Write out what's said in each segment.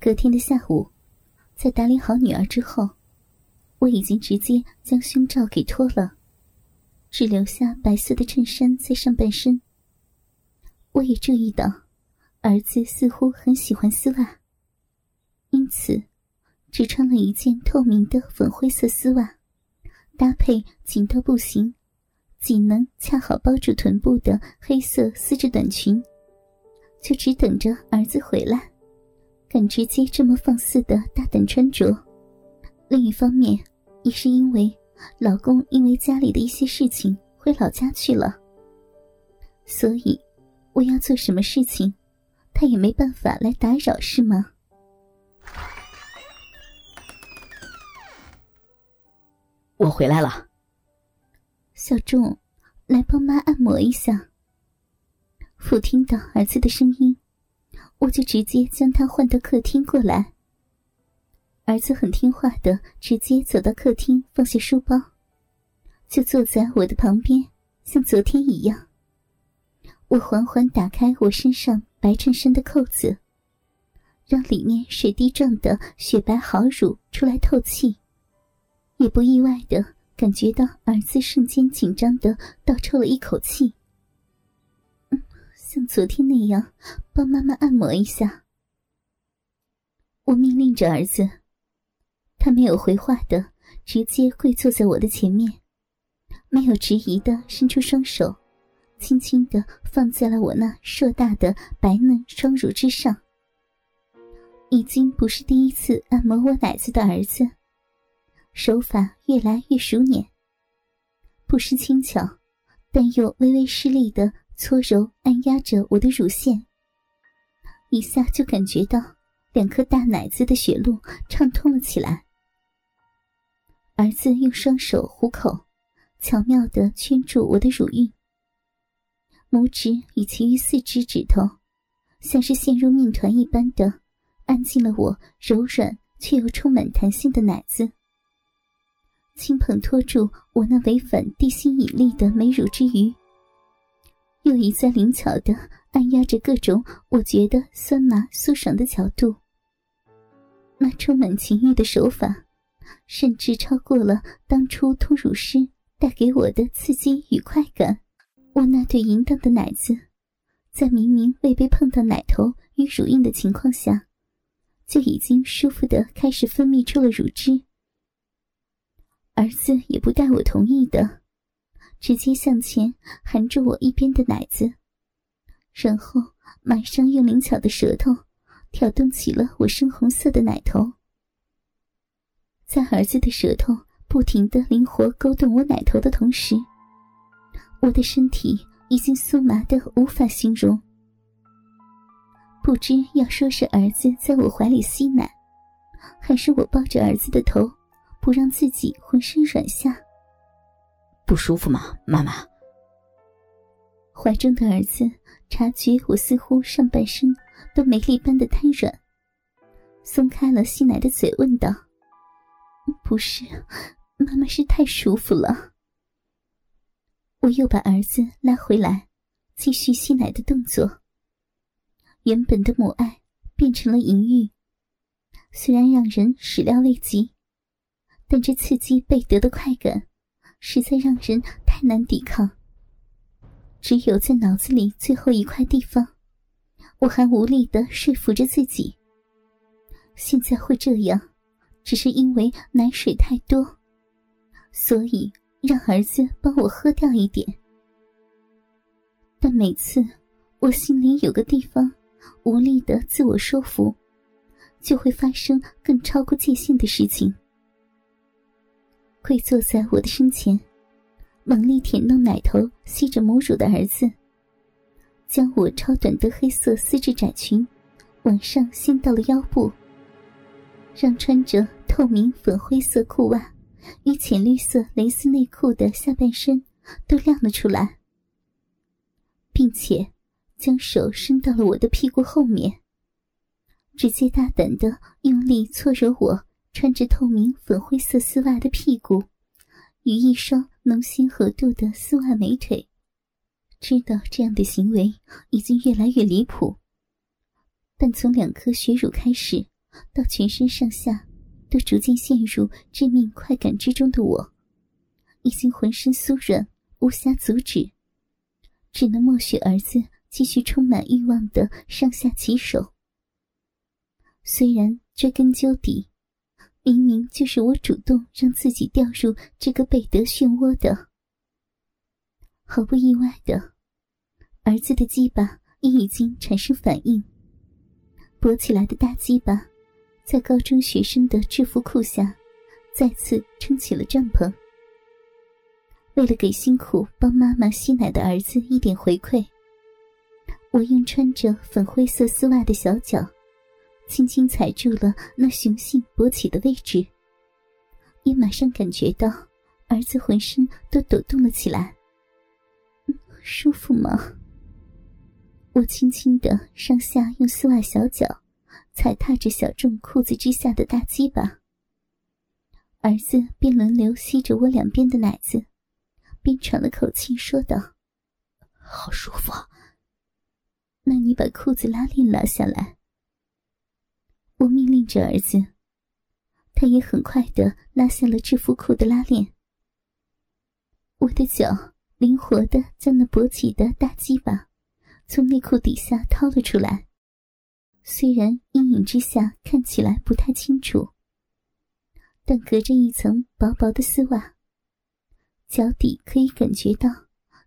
隔天的下午，在打理好女儿之后，我已经直接将胸罩给脱了，只留下白色的衬衫在上半身。我也注意到，儿子似乎很喜欢丝袜，因此只穿了一件透明的粉灰色丝袜，搭配紧到不行、仅能恰好包住臀部的黑色丝质短裙，就只等着儿子回来。敢直接这么放肆的大胆穿着，另一方面也是因为老公因为家里的一些事情回老家去了，所以我要做什么事情，他也没办法来打扰，是吗？我回来了，小仲，来帮妈按摩一下。父听到儿子的声音。我就直接将他换到客厅过来。儿子很听话的，直接走到客厅，放下书包，就坐在我的旁边，像昨天一样。我缓缓打开我身上白衬衫的扣子，让里面水滴状的雪白好乳出来透气，也不意外的感觉到儿子瞬间紧张的倒抽了一口气。像昨天那样，帮妈妈按摩一下。我命令着儿子，他没有回话的，直接跪坐在我的前面，没有迟疑的伸出双手，轻轻的放在了我那硕大的白嫩双乳之上。已经不是第一次按摩我奶子的儿子，手法越来越熟练，不失轻巧，但又微微失力的。搓揉按压着我的乳腺，一下就感觉到两颗大奶子的血路畅通了起来。儿子用双手虎口，巧妙的圈住我的乳晕，拇指与其余四只指头，像是陷入面团一般的按进了我柔软却又充满弹性的奶子，轻捧托住我那违反地心引力的美乳之余。又一再灵巧的按压着各种我觉得酸麻酥爽的角度，那充满情欲的手法，甚至超过了当初通乳师带给我的刺激与快感。我那对淫荡的奶子，在明明未被碰到奶头与乳晕的情况下，就已经舒服的开始分泌出了乳汁。儿子也不带我同意的。直接向前含住我一边的奶子，然后马上用灵巧的舌头挑动起了我深红色的奶头。在儿子的舌头不停的灵活勾动我奶头的同时，我的身体已经酥麻的无法形容。不知要说是儿子在我怀里吸奶，还是我抱着儿子的头，不让自己浑身软下。不舒服吗，妈妈？怀中的儿子察觉我似乎上半身都没力般的瘫软，松开了吸奶的嘴，问道：“不是，妈妈是太舒服了。”我又把儿子拉回来，继续吸奶的动作。原本的母爱变成了淫欲，虽然让人始料未及，但这刺激倍得的快感。实在让人太难抵抗。只有在脑子里最后一块地方，我还无力的说服着自己。现在会这样，只是因为奶水太多，所以让儿子帮我喝掉一点。但每次我心里有个地方无力的自我说服，就会发生更超过界限的事情。跪坐在我的身前，猛力舔弄奶头、吸着母乳的儿子，将我超短的黑色丝质窄裙往上掀到了腰部，让穿着透明粉灰色裤袜与浅绿色蕾丝内裤的下半身都亮了出来，并且将手伸到了我的屁股后面，直接大胆的用力搓揉我。穿着透明粉灰色丝袜的屁股，与一双浓心合度的丝袜美腿，知道这样的行为已经越来越离谱，但从两颗血乳开始，到全身上下都逐渐陷入致命快感之中的我，已经浑身酥软，无暇阻止，只能默许儿子继续充满欲望的上下其手。虽然追根究底，明明就是我主动让自己掉入这个贝德漩涡的。毫不意外的，儿子的鸡巴也已经产生反应，勃起来的大鸡巴。在高中学生的制服裤下，再次撑起了帐篷。为了给辛苦帮妈妈吸奶的儿子一点回馈，我用穿着粉灰色丝袜的小脚，轻轻踩住了那雄性勃起的位置，也马上感觉到儿子浑身都抖动了起来。舒服吗？我轻轻的上下用丝袜小脚。踩踏着小众裤子之下的大鸡巴，儿子便轮流吸着我两边的奶子，边喘了口气说道：“好舒服。”那你把裤子拉链拉下来。我命令着儿子，他也很快的拉下了制服裤的拉链。我的脚灵活的将那勃起的大鸡巴从内裤底下掏了出来。虽然阴影之下看起来不太清楚，但隔着一层薄薄的丝袜，脚底可以感觉到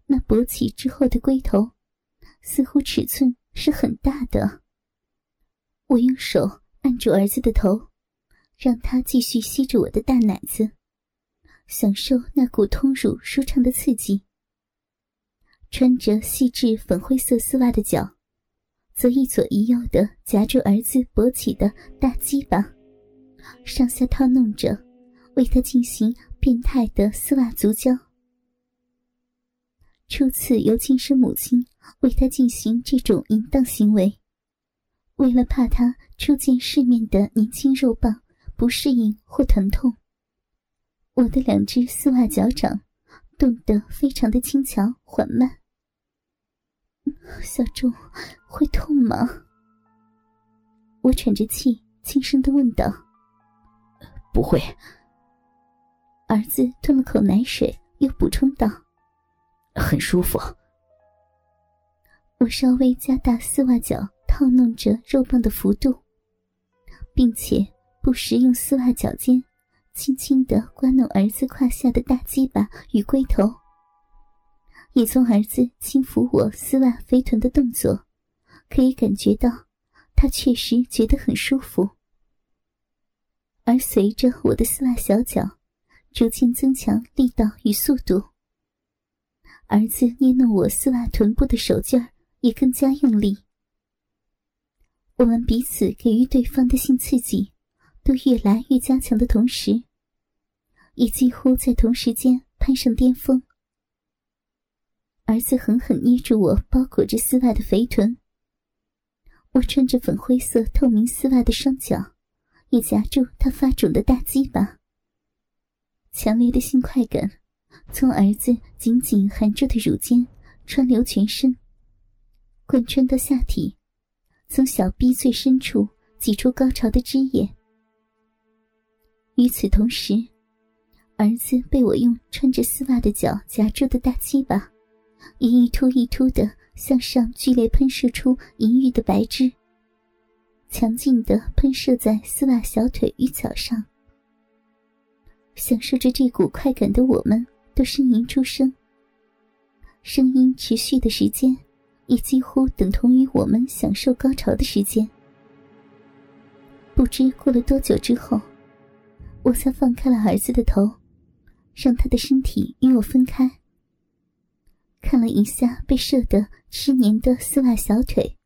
那勃起之后的龟头，似乎尺寸是很大的。我用手按住儿子的头，让他继续吸着我的大奶子，享受那股通乳舒畅的刺激。穿着细致粉灰色丝袜的脚。则一左一右的夹住儿子勃起的大鸡巴，上下套弄着，为他进行变态的丝袜足交。初次由亲生母亲为他进行这种淫荡行为，为了怕他初见世面的年轻肉棒不适应或疼痛，我的两只丝袜脚掌动得非常的轻巧缓慢。小钟，会痛吗？我喘着气，轻声的问道。不会。儿子吞了口奶水，又补充道：“很舒服。”我稍微加大丝袜脚套弄着肉棒的幅度，并且不时用丝袜脚尖轻轻的刮弄儿子胯下的大鸡巴与龟头。也从儿子轻抚我丝袜肥臀的动作，可以感觉到他确实觉得很舒服。而随着我的丝袜小脚逐渐增强力道与速度，儿子捏弄我丝袜臀部的手劲儿也更加用力。我们彼此给予对方的性刺激都越来越加强的同时，也几乎在同时间攀上巅峰。儿子狠狠捏住我包裹着丝袜的肥臀，我穿着粉灰色透明丝袜的双脚也夹住他发肿的大鸡巴。强烈的性快感从儿子紧紧含住的乳尖穿流全身，贯穿到下体，从小臂最深处挤出高潮的汁液。与此同时，儿子被我用穿着丝袜的脚夹住的大鸡巴。一一突一突的向上剧烈喷射出淫欲的白汁，强劲的喷射在丝袜小腿与脚上。享受着这股快感的我们都呻吟出声，声音持续的时间也几乎等同于我们享受高潮的时间。不知过了多久之后，我才放开了儿子的头，让他的身体与我分开。看了一下被射得湿黏的丝袜小腿，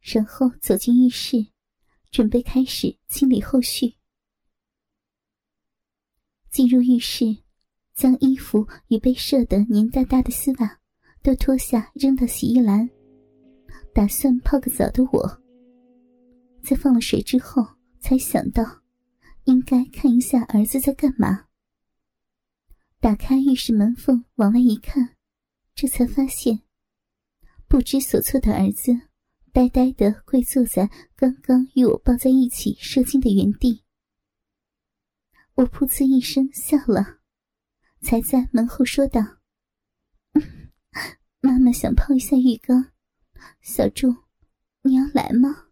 然后走进浴室，准备开始清理后续。进入浴室，将衣服与被射得黏哒哒的丝袜都脱下扔到洗衣篮，打算泡个澡的我，在放了水之后才想到，应该看一下儿子在干嘛。打开浴室门缝往外一看，这才发现，不知所措的儿子呆呆的跪坐在刚刚与我抱在一起射精的原地。我噗呲一声笑了，才在门后说道：“妈妈想泡一下浴缸小猪你要来吗？